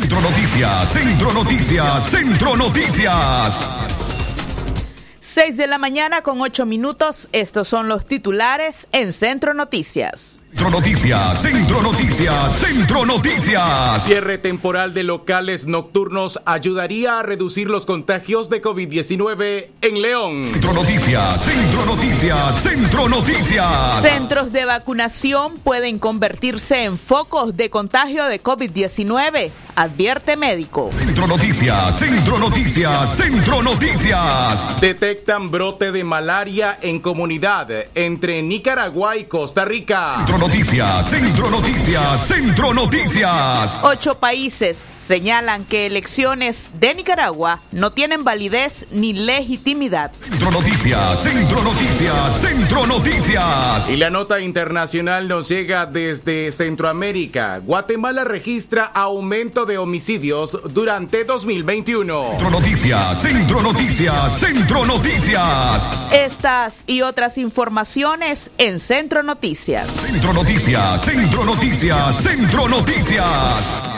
Centro Noticias, Centro Noticias, Centro Noticias. 6 de la mañana con 8 minutos. Estos son los titulares en Centro Noticias. Centro Noticias, Centro Noticias, Centro Noticias. Cierre temporal de locales nocturnos ayudaría a reducir los contagios de COVID-19 en León. Centro Noticias, Centro Noticias, Centro Noticias. Centros de vacunación pueden convertirse en focos de contagio de COVID-19, advierte médico. Centro Noticias, Centro Noticias, Centro Noticias. Detectan brote de malaria en comunidad entre Nicaragua y Costa Rica. Centro Noticias, Centro Noticias, Centro Noticias. Ocho países señalan que elecciones de Nicaragua no tienen validez ni legitimidad. Centro Noticias, Centro Noticias, Centro Noticias. Y la nota internacional nos llega desde Centroamérica. Guatemala registra aumento de homicidios durante 2021. Centro Noticias, Centro Noticias, Centro Noticias. Estas y otras informaciones en Centro Noticias. Centro Noticias, Centro Noticias, Centro Noticias.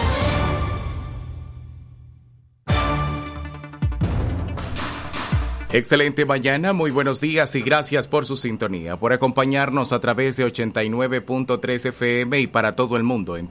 Excelente mañana, muy buenos días y gracias por su sintonía, por acompañarnos a través de 89.3 FM y para todo el mundo en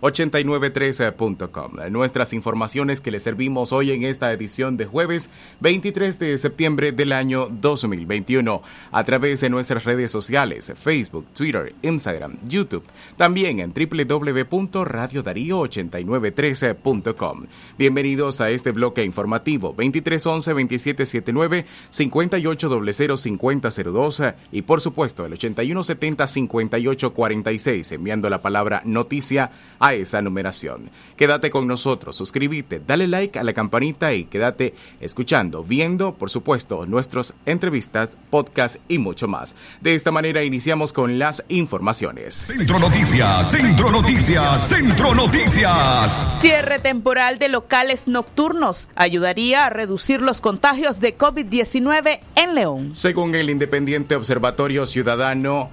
www.radiodarío893.com. Nuestras informaciones que le servimos hoy en esta edición de jueves 23 de septiembre del año 2021 a través de nuestras redes sociales, Facebook, Twitter, Instagram, YouTube, también en www.radiodarío8913.com. Bienvenidos a este bloque informativo 2311-2779, 5800-5002 y por supuesto el 8170-5846 enviando la palabra noticia a esa numeración. Quédate con nosotros, suscríbete, dale like a la campanita y quédate escuchando, viendo, por supuesto, nuestras entrevistas, podcast y mucho más. De esta manera iniciamos con las informaciones. Centro Noticias, Centro Noticias, Centro Noticias. Cierre temporal de locales nocturnos ayudaría a reducir los contagios de COVID-19 en León. Según el Independiente Observatorio Ciudadano,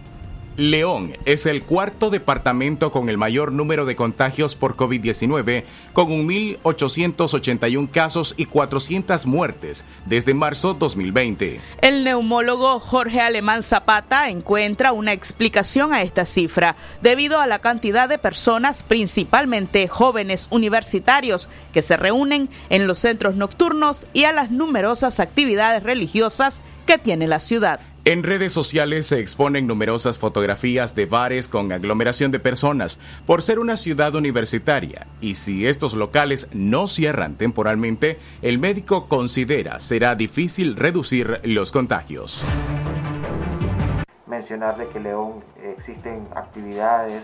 León es el cuarto departamento con el mayor número de contagios por COVID-19, con 1.881 casos y 400 muertes desde marzo 2020. El neumólogo Jorge Alemán Zapata encuentra una explicación a esta cifra debido a la cantidad de personas, principalmente jóvenes universitarios, que se reúnen en los centros nocturnos y a las numerosas actividades religiosas que tiene la ciudad. En redes sociales se exponen numerosas fotografías de bares con aglomeración de personas por ser una ciudad universitaria y si estos locales no cierran temporalmente, el médico considera será difícil reducir los contagios. Mencionar que León existen actividades,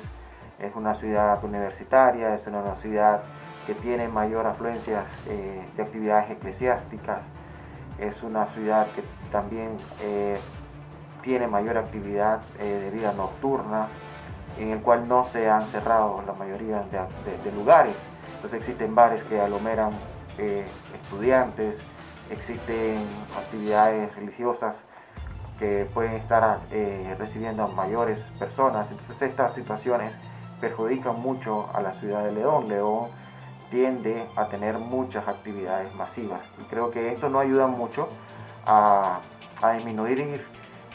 es una ciudad universitaria, es una ciudad que tiene mayor afluencia eh, de actividades eclesiásticas, es una ciudad que también eh, tiene mayor actividad eh, de vida nocturna, en el cual no se han cerrado la mayoría de, lugares. Entonces existen bares que aglomeran eh, estudiantes, existen actividades religiosas que pueden estar eh, recibiendo a mayores personas. Entonces estas situaciones perjudican mucho a la ciudad de León. León tiende a tener muchas actividades masivas y creo que esto no ayuda mucho a, a disminuir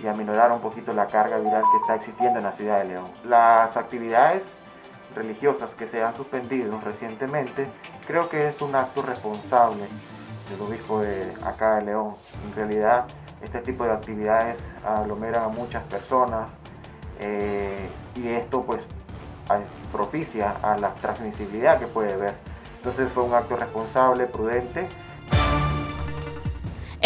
y aminorar un poquito la carga viral que está existiendo en la ciudad de León. Las actividades religiosas que se han suspendido recientemente, creo que es un acto responsable del obispo de acá de León. En realidad, este tipo de actividades aglomeran a muchas personas eh, y esto pues propicia a la transmisibilidad que puede haber. Entonces fue un acto responsable, prudente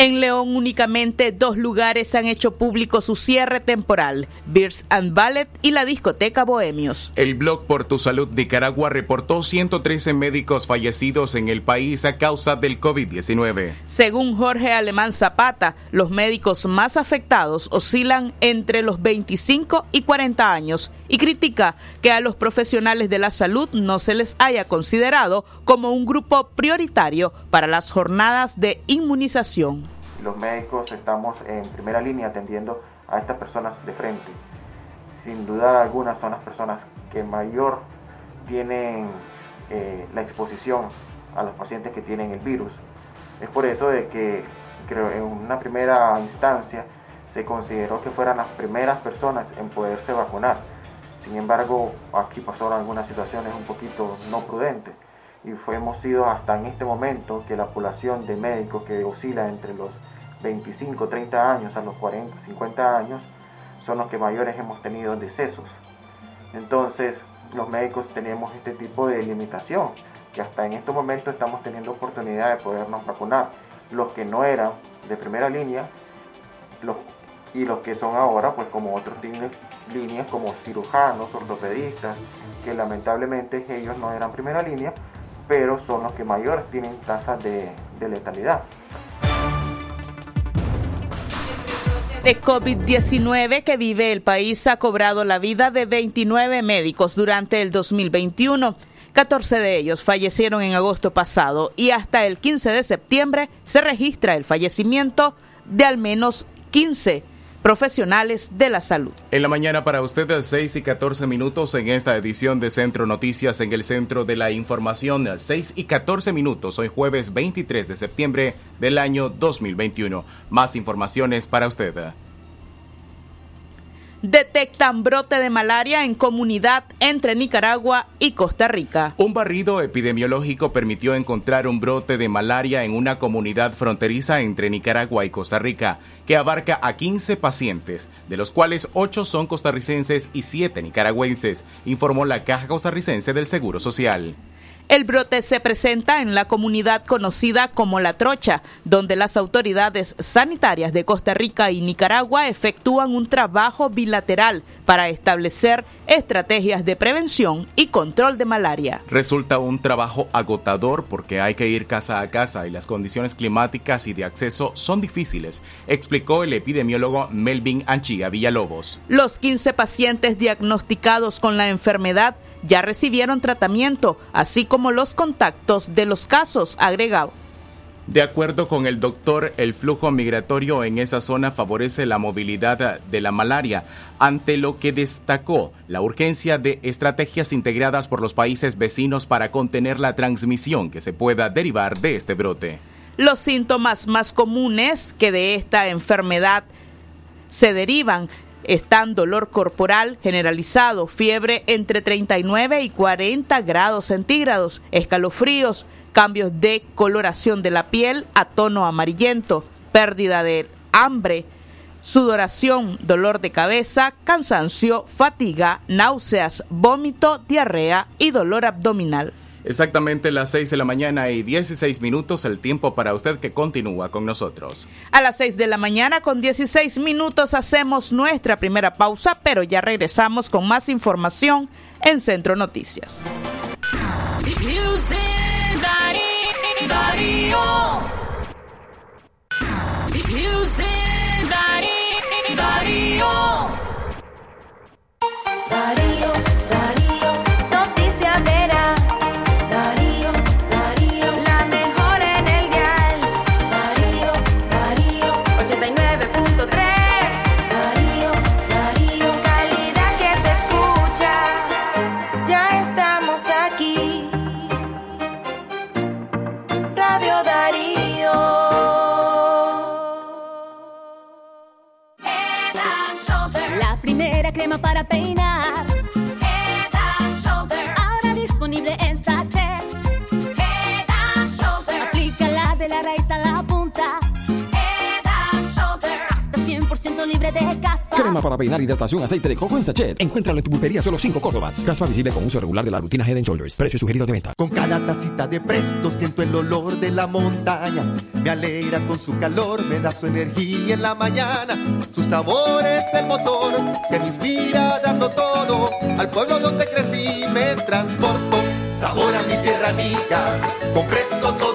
En León únicamente dos lugares han hecho público su cierre temporal, Beers and Ballet y la discoteca Bohemios. El blog Por Tu Salud Nicaragua reportó 113 médicos fallecidos en el país a causa del COVID-19. Según Jorge Alemán Zapata, los médicos más afectados oscilan entre los 25 y 40 años y critica que a los profesionales de la salud no se les haya considerado como un grupo prioritario para las jornadas de inmunización los médicos estamos en primera línea atendiendo a estas personas de frente. Sin duda alguna son las personas que mayor tienen eh, la exposición a los pacientes que tienen el virus. Es por eso de que creo en una primera instancia se consideró que fueran las primeras personas en poderse vacunar. Sin embargo, aquí pasaron algunas situaciones un poquito no prudentes y fue, hemos sido hasta en este momento que la población de médicos que oscila entre los 25, 30 años a los 40, 50 años son los que mayores hemos tenido decesos. Entonces, los médicos tenemos este tipo de limitación, que hasta en estos momentos estamos teniendo oportunidad de podernos vacunar. Los que no eran de primera línea y los que son ahora, pues como otros líneas como cirujanos, ortopedistas, que lamentablemente ellos no eran primera línea, pero son los que mayores tienen tasas de letalidad. De COVID-19 que vive el país ha cobrado la vida de 29 médicos durante el 2021. 14 de ellos fallecieron en agosto pasado y hasta el 15 de septiembre se registra el fallecimiento de al menos 15 profesionales de la salud. En la mañana para ustedes 6 y 14 minutos en esta edición de Centro Noticias en el Centro de la Información, 6 y 14 minutos, hoy jueves 23 de septiembre del año 2021. Más informaciones para usted detectan brote de malaria en comunidad entre Nicaragua y Costa Rica. Un barrido epidemiológico permitió encontrar un brote de malaria en una comunidad fronteriza entre Nicaragua y Costa Rica, que abarca a 15 pacientes, de los cuales 8 son costarricenses y 7 nicaragüenses, informó la Caja Costarricense del Seguro Social. El brote se presenta en la comunidad conocida como La Trocha, donde las autoridades sanitarias de Costa Rica y Nicaragua efectúan un trabajo bilateral para establecer estrategias de prevención y control de malaria. Resulta un trabajo agotador porque hay que ir casa a casa y las condiciones climáticas y de acceso son difíciles, explicó el epidemiólogo Melvin Anchiga Villalobos. Los 15 pacientes diagnosticados con la enfermedad ya recibieron tratamiento, así como los contactos de los casos, agregado. De acuerdo con el doctor, el flujo migratorio en esa zona favorece la movilidad de la malaria, ante lo que destacó la urgencia de estrategias integradas por los países vecinos para contener la transmisión que se pueda derivar de este brote. Los síntomas más comunes que de esta enfermedad se derivan están dolor corporal generalizado, fiebre entre 39 y 40 grados centígrados, escalofríos, cambios de coloración de la piel a tono amarillento, pérdida de hambre, sudoración, dolor de cabeza, cansancio, fatiga, náuseas, vómito, diarrea y dolor abdominal. Exactamente las 6 de la mañana y 16 minutos, el tiempo para usted que continúa con nosotros. A las 6 de la mañana con 16 minutos hacemos nuestra primera pausa, pero ya regresamos con más información en Centro Noticias. a la punta. Hasta 100% libre de. Crema para peinar, hidratación, aceite de coco en sachet. Encuéntralo en tu pulpería solo 5 Córdobas. Caspa visible con uso regular de la rutina Head and Shoulders. Precio sugerido de venta. Con cada tacita de presto siento el olor de la montaña. Me alegra con su calor, me da su energía en la mañana. Su sabor es el motor que me inspira dando todo. Al pueblo donde crecí me transporto. Sabor a mi tierra amiga, con todo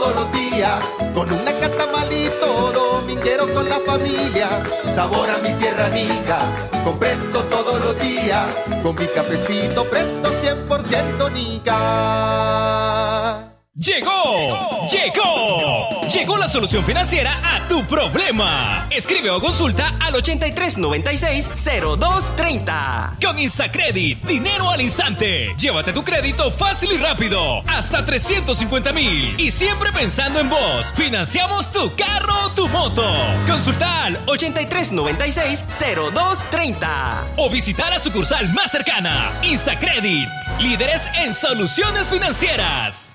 con una catamalito dominguero con la familia. Sabor a mi tierra amiga, con presto todos los días. Con mi cafecito presto 100% nica. Llegó, llegó, llegó la solución financiera a tu problema. Escribe o consulta al 8396-0230. Con Instacredit, dinero al instante. Llévate tu crédito fácil y rápido, hasta 350 mil. Y siempre pensando en vos, financiamos tu carro o tu moto. Consulta al 8396-0230. O visitar a sucursal más cercana. Instacredit, líderes en soluciones financieras.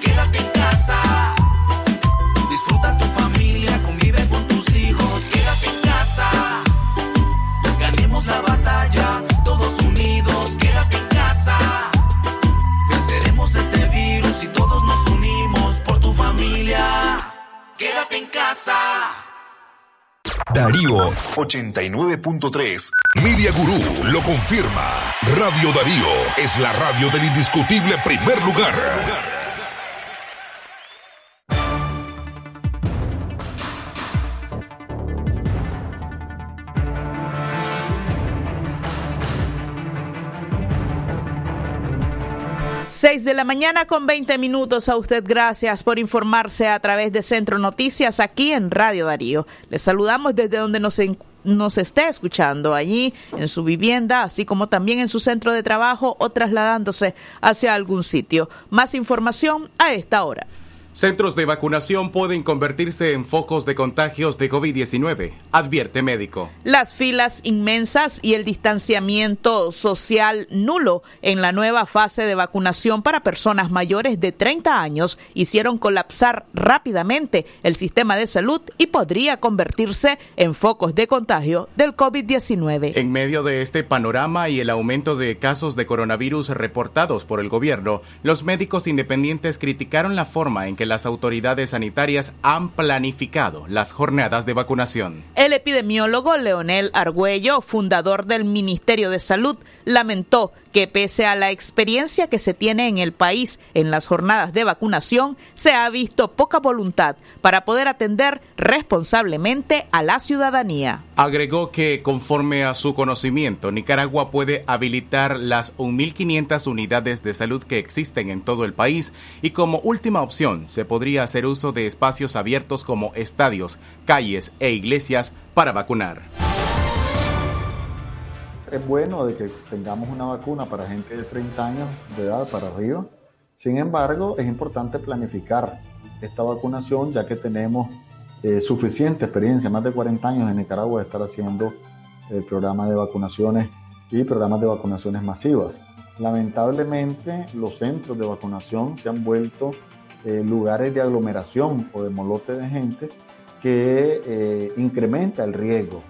quédate en casa. Disfruta tu familia, convive con tus hijos, quédate en casa. Ganemos la batalla, todos unidos, quédate en casa. Venceremos este virus y todos nos unimos por tu familia. Quédate en casa. Darío 89.3. Media Gurú lo confirma. Radio Darío es la radio del indiscutible primer lugar. 6 de la mañana con 20 minutos a usted. Gracias por informarse a través de Centro Noticias aquí en Radio Darío. Les saludamos desde donde nos, nos esté escuchando, allí en su vivienda, así como también en su centro de trabajo o trasladándose hacia algún sitio. Más información a esta hora. Centros de vacunación pueden convertirse en focos de contagios de COVID-19, advierte médico. Las filas inmensas y el distanciamiento social nulo en la nueva fase de vacunación para personas mayores de 30 años hicieron colapsar rápidamente el sistema de salud y podría convertirse en focos de contagio del COVID-19. En medio de este panorama y el aumento de casos de coronavirus reportados por el gobierno, los médicos independientes criticaron la forma en que las autoridades sanitarias han planificado las jornadas de vacunación. El epidemiólogo Leonel Argüello, fundador del Ministerio de Salud, lamentó que pese a la experiencia que se tiene en el país en las jornadas de vacunación, se ha visto poca voluntad para poder atender responsablemente a la ciudadanía. Agregó que conforme a su conocimiento, Nicaragua puede habilitar las 1.500 unidades de salud que existen en todo el país y como última opción se podría hacer uso de espacios abiertos como estadios, calles e iglesias para vacunar es bueno de que tengamos una vacuna para gente de 30 años de edad para arriba. Sin embargo, es importante planificar esta vacunación ya que tenemos eh, suficiente experiencia, más de 40 años en Nicaragua de estar haciendo el programa de vacunaciones y programas de vacunaciones masivas. Lamentablemente, los centros de vacunación se han vuelto eh, lugares de aglomeración o de molote de gente que eh, incrementa el riesgo.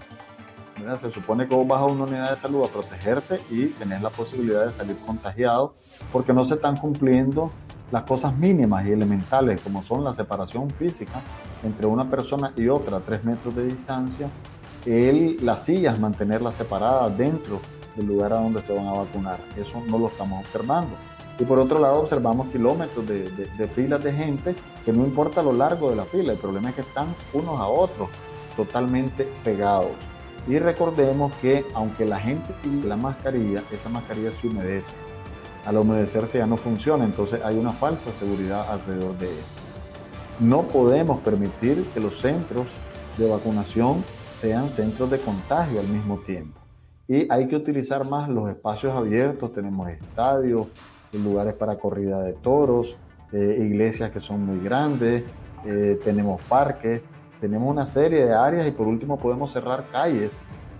Se supone que vos vas a una unidad de salud a protegerte y tenés la posibilidad de salir contagiado porque no se están cumpliendo las cosas mínimas y elementales como son la separación física entre una persona y otra a tres metros de distancia, las sillas mantenerlas separadas dentro del lugar a donde se van a vacunar. Eso no lo estamos observando. Y por otro lado observamos kilómetros de, filas de gente que no importa lo largo de la fila, el problema es que están unos a otros totalmente pegados. Y recordemos que aunque la gente tiene la mascarilla, esa mascarilla se humedece. Al humedecerse ya no funciona, entonces hay una falsa seguridad alrededor de ella. No podemos permitir que los centros de vacunación sean centros de contagio al mismo tiempo. Y hay que utilizar más los espacios abiertos, tenemos estadios, lugares para corrida de toros, eh, iglesias que son muy grandes, eh, tenemos parques, tenemos una serie de áreas y por último podemos cerrar calles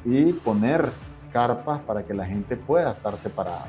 y poner carpas para que la gente pueda estar separada.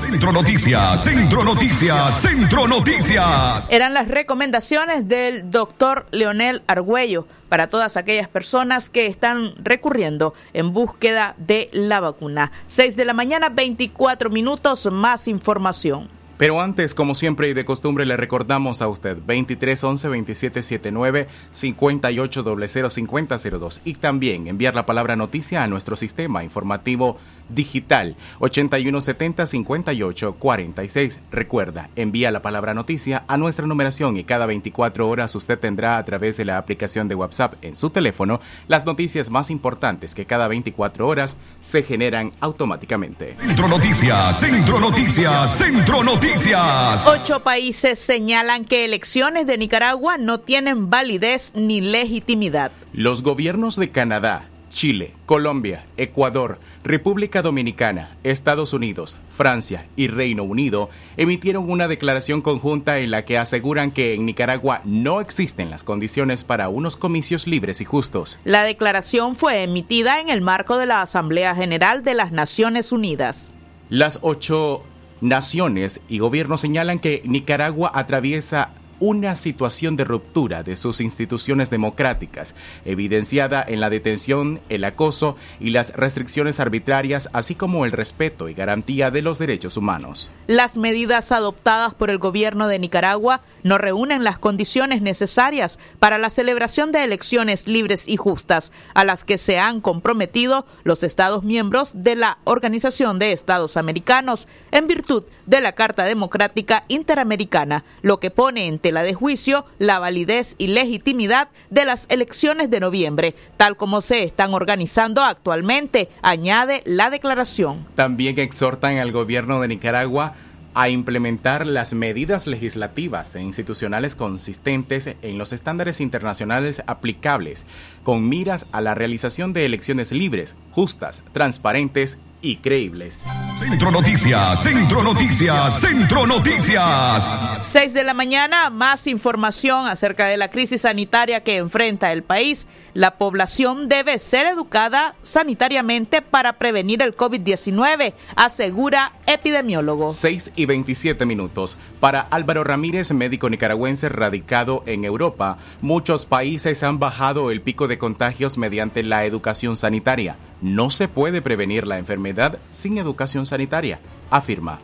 Centro Noticias, Centro Noticias, Centro Noticias. Eran las recomendaciones del doctor Leonel Argüello para todas aquellas personas que están recurriendo en búsqueda de la vacuna. 6 de la mañana, 24 minutos, más información. Pero antes, como siempre y de costumbre, le recordamos a usted 23 11 27 79 58 00 50 02 y también enviar la palabra noticia a nuestro sistema informativo digital 8170 58 46. Recuerda, envía la palabra noticia a nuestra numeración y cada 24 horas usted tendrá a través de la aplicación de WhatsApp en su teléfono las noticias más importantes que cada 24 horas se generan automáticamente. Centro Noticias, Centro Noticias, Centro Noticias. Ocho países señalan que elecciones de Nicaragua no tienen validez ni legitimidad. Los gobiernos de Canadá, Chile, Colombia, Ecuador, República Dominicana, Estados Unidos, Francia y Reino Unido emitieron una declaración conjunta en la que aseguran que en Nicaragua no existen las condiciones para unos comicios libres y justos. La declaración fue emitida en el marco de la Asamblea General de las Naciones Unidas. Las ocho naciones y gobiernos señalan que Nicaragua atraviesa una situación de ruptura de sus instituciones democráticas, evidenciada en la detención, el acoso y las restricciones arbitrarias, así como el respeto y garantía de los derechos humanos. Las medidas adoptadas por el gobierno de Nicaragua no reúnen las condiciones necesarias para la celebración de elecciones libres y justas, a las que se han comprometido los Estados miembros de la Organización de Estados Americanos, en virtud de la Carta Democrática Interamericana, lo que pone en tela de juicio la validez y legitimidad de las elecciones de noviembre, tal como se están organizando actualmente, añade la declaración. También exhortan al gobierno de Nicaragua a implementar las medidas legislativas e institucionales consistentes en los estándares internacionales aplicables, con miras a la realización de elecciones libres, justas, transparentes y creíbles. Centro Noticias, Centro Noticias, Centro Noticias. 6 de la mañana, más información acerca de la crisis sanitaria que enfrenta el país. La población debe ser educada sanitariamente para prevenir el COVID-19, asegura epidemiólogo. 6 y 27 minutos. Para Álvaro Ramírez, médico nicaragüense radicado en Europa, muchos países han bajado el pico de contagios mediante la educación sanitaria. No se puede prevenir la enfermedad sin educación sanitaria, afirma.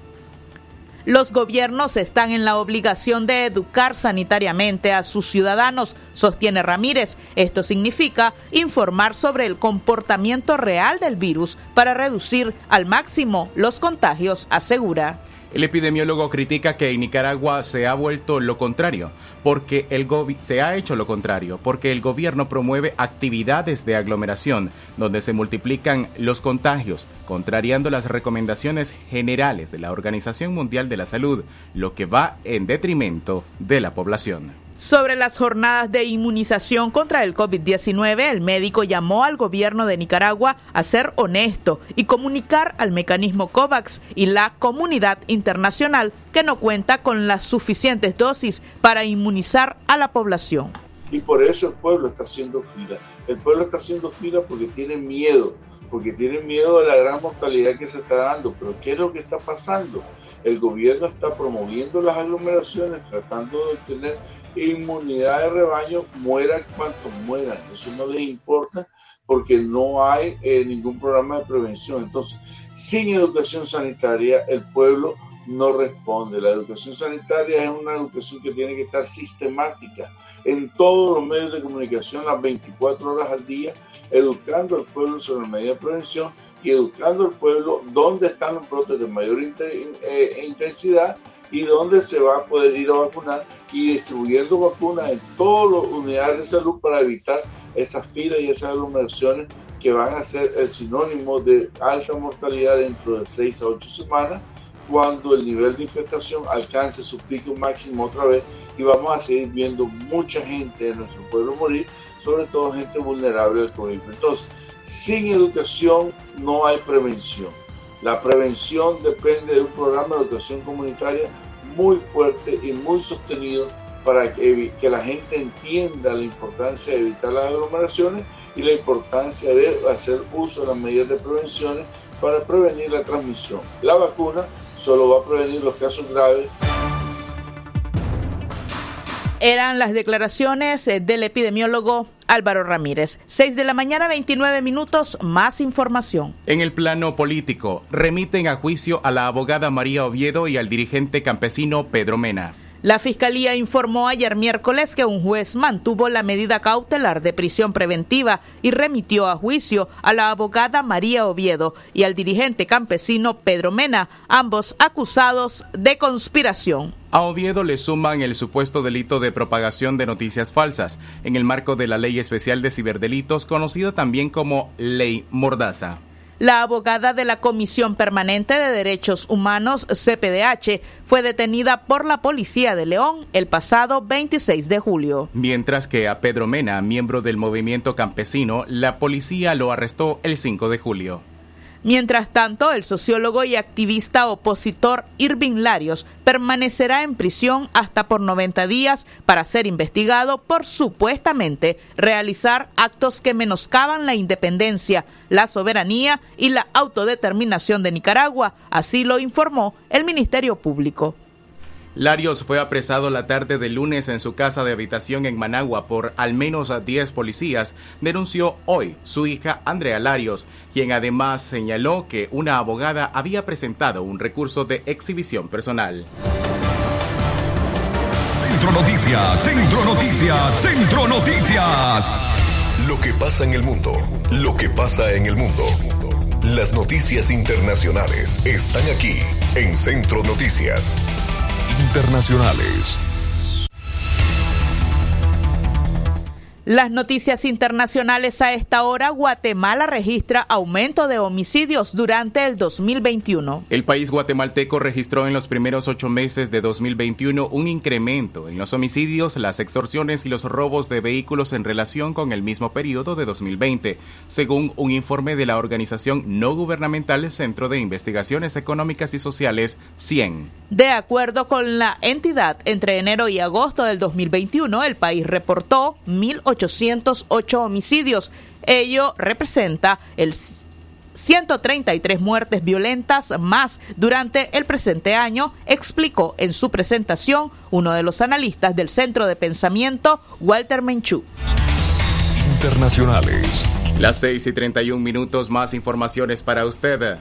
Los gobiernos están en la obligación de educar sanitariamente a sus ciudadanos, sostiene Ramírez. Esto significa informar sobre el comportamiento real del virus para reducir al máximo los contagios, asegura. El epidemiólogo critica que en Nicaragua se ha vuelto lo contrario, porque el se ha hecho lo contrario, porque el gobierno promueve actividades de aglomeración donde se multiplican los contagios, contrariando las recomendaciones generales de la Organización Mundial de la Salud, lo que va en detrimento de la población. Sobre las jornadas de inmunización contra el COVID-19, el médico llamó al gobierno de Nicaragua a ser honesto y comunicar al mecanismo COVAX y la comunidad internacional que no cuenta con las suficientes dosis para inmunizar a la población. Y por eso el pueblo está haciendo fila. El pueblo está haciendo fila porque tiene miedo, porque tienen miedo de la gran mortalidad que se está dando. Pero ¿qué es lo que está pasando? El gobierno está promoviendo las aglomeraciones, tratando de tener inmunidad de rebaño, mueran cuantos mueran. Eso no les importa porque no hay eh, ningún programa de prevención. Entonces, sin educación sanitaria, el pueblo no responde. La educación sanitaria es una educación que tiene que estar sistemática en todos los medios de comunicación las 24 horas al día, educando al pueblo sobre medidas de prevención y educando al pueblo dónde están los brotes de mayor eh, intensidad y dónde se va a poder ir a vacunar y distribuyendo vacunas en todas las unidades de salud para evitar esas filas y esas aglomeraciones que van a ser el sinónimo de alta mortalidad dentro de 6 a 8 semanas cuando el nivel de infestación alcance su pico máximo otra vez y vamos a seguir viendo mucha gente de nuestro pueblo morir, sobre todo gente vulnerable al COVID. Entonces, sin educación no hay prevención. La prevención depende de un programa de educación comunitaria muy fuerte y muy sostenido para que, que la gente entienda la importancia de evitar las aglomeraciones y la importancia de hacer uso de las medidas de prevención para prevenir la transmisión. La vacuna solo va a prevenir los casos graves. Eran las declaraciones eh, del epidemiólogo Álvaro Ramírez. 6 de la mañana, 29 minutos, más información. En el plano político, remiten a juicio a la abogada María Oviedo y al dirigente campesino Pedro Mena. La Fiscalía informó ayer miércoles que un juez mantuvo la medida cautelar de prisión preventiva y remitió a juicio a la abogada María Oviedo y al dirigente campesino Pedro Mena, ambos acusados de conspiración. A Oviedo le suman el supuesto delito de propagación de noticias falsas en el marco de la Ley Especial de Ciberdelitos, conocida también como Ley Mordaza. La abogada de la Comisión Permanente de Derechos Humanos, CPDH, fue detenida por la Policía de León el pasado 26 de julio. Mientras que a Pedro Mena, miembro del movimiento campesino, la policía lo arrestó el 5 de julio. Mientras tanto, el sociólogo y activista opositor Irving Larios permanecerá en prisión hasta por 90 días para ser investigado por supuestamente realizar actos que menoscaban la independencia, la soberanía y la autodeterminación de Nicaragua, así lo informó el Ministerio Público. Larios fue apresado la tarde del lunes en su casa de habitación en Managua por al menos 10 policías, denunció hoy su hija Andrea Larios, quien además señaló que una abogada había presentado un recurso de exhibición personal. Centro Noticias, Centro Noticias, Centro Noticias. Lo que pasa en el mundo, lo que pasa en el mundo. Las noticias internacionales están aquí en Centro Noticias internacionales. Las noticias internacionales a esta hora, Guatemala registra aumento de homicidios durante el 2021. El país guatemalteco registró en los primeros ocho meses de 2021 un incremento en los homicidios, las extorsiones y los robos de vehículos en relación con el mismo periodo de 2020, según un informe de la organización no gubernamental Centro de Investigaciones Económicas y Sociales, 100. De acuerdo con la entidad, entre enero y agosto del 2021, el país reportó 1.800 808 homicidios. Ello representa el 133 muertes violentas más durante el presente año, explicó en su presentación uno de los analistas del Centro de Pensamiento, Walter Menchú. Internacionales. Las 6 y 31 minutos más informaciones para usted.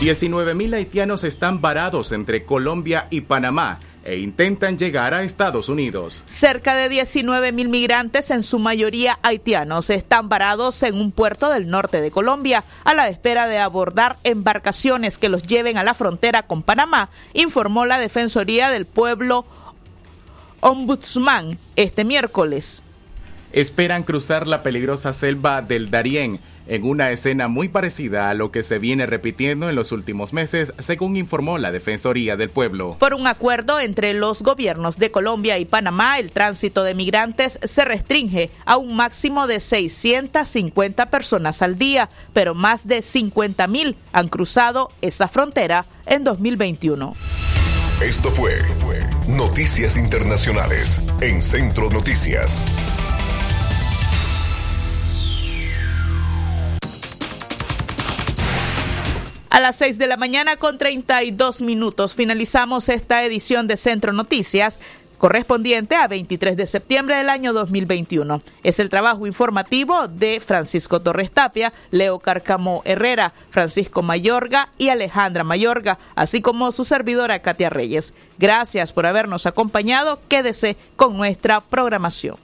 19 mil haitianos están varados entre Colombia y Panamá e intentan llegar a Estados Unidos. Cerca de 19 mil migrantes, en su mayoría haitianos, están varados en un puerto del norte de Colombia a la espera de abordar embarcaciones que los lleven a la frontera con Panamá, informó la Defensoría del Pueblo Ombudsman este miércoles. Esperan cruzar la peligrosa selva del Darién en una escena muy parecida a lo que se viene repitiendo en los últimos meses, según informó la Defensoría del Pueblo. Por un acuerdo entre los gobiernos de Colombia y Panamá, el tránsito de migrantes se restringe a un máximo de 650 personas al día, pero más de 50 mil han cruzado esa frontera en 2021. Esto fue Noticias Internacionales en Centro Noticias. Las 6 de la mañana con 32 minutos finalizamos esta edición de Centro Noticias correspondiente a 23 de septiembre del año 2021. Es el trabajo informativo de Francisco Torres Tapia, Leo Carcamo Herrera, Francisco Mayorga y Alejandra Mayorga, así como su servidora Katia Reyes. Gracias por habernos acompañado. Quédese con nuestra programación.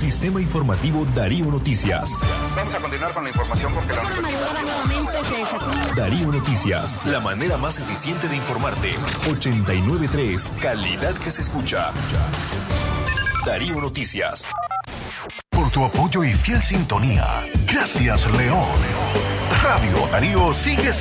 Sistema Informativo Darío Noticias. Vamos a continuar con la información porque la Darío Noticias, la manera más eficiente de informarte. 893, calidad que se escucha. Darío Noticias. Por tu apoyo y fiel sintonía. Gracias, León. Radio Darío sigue siendo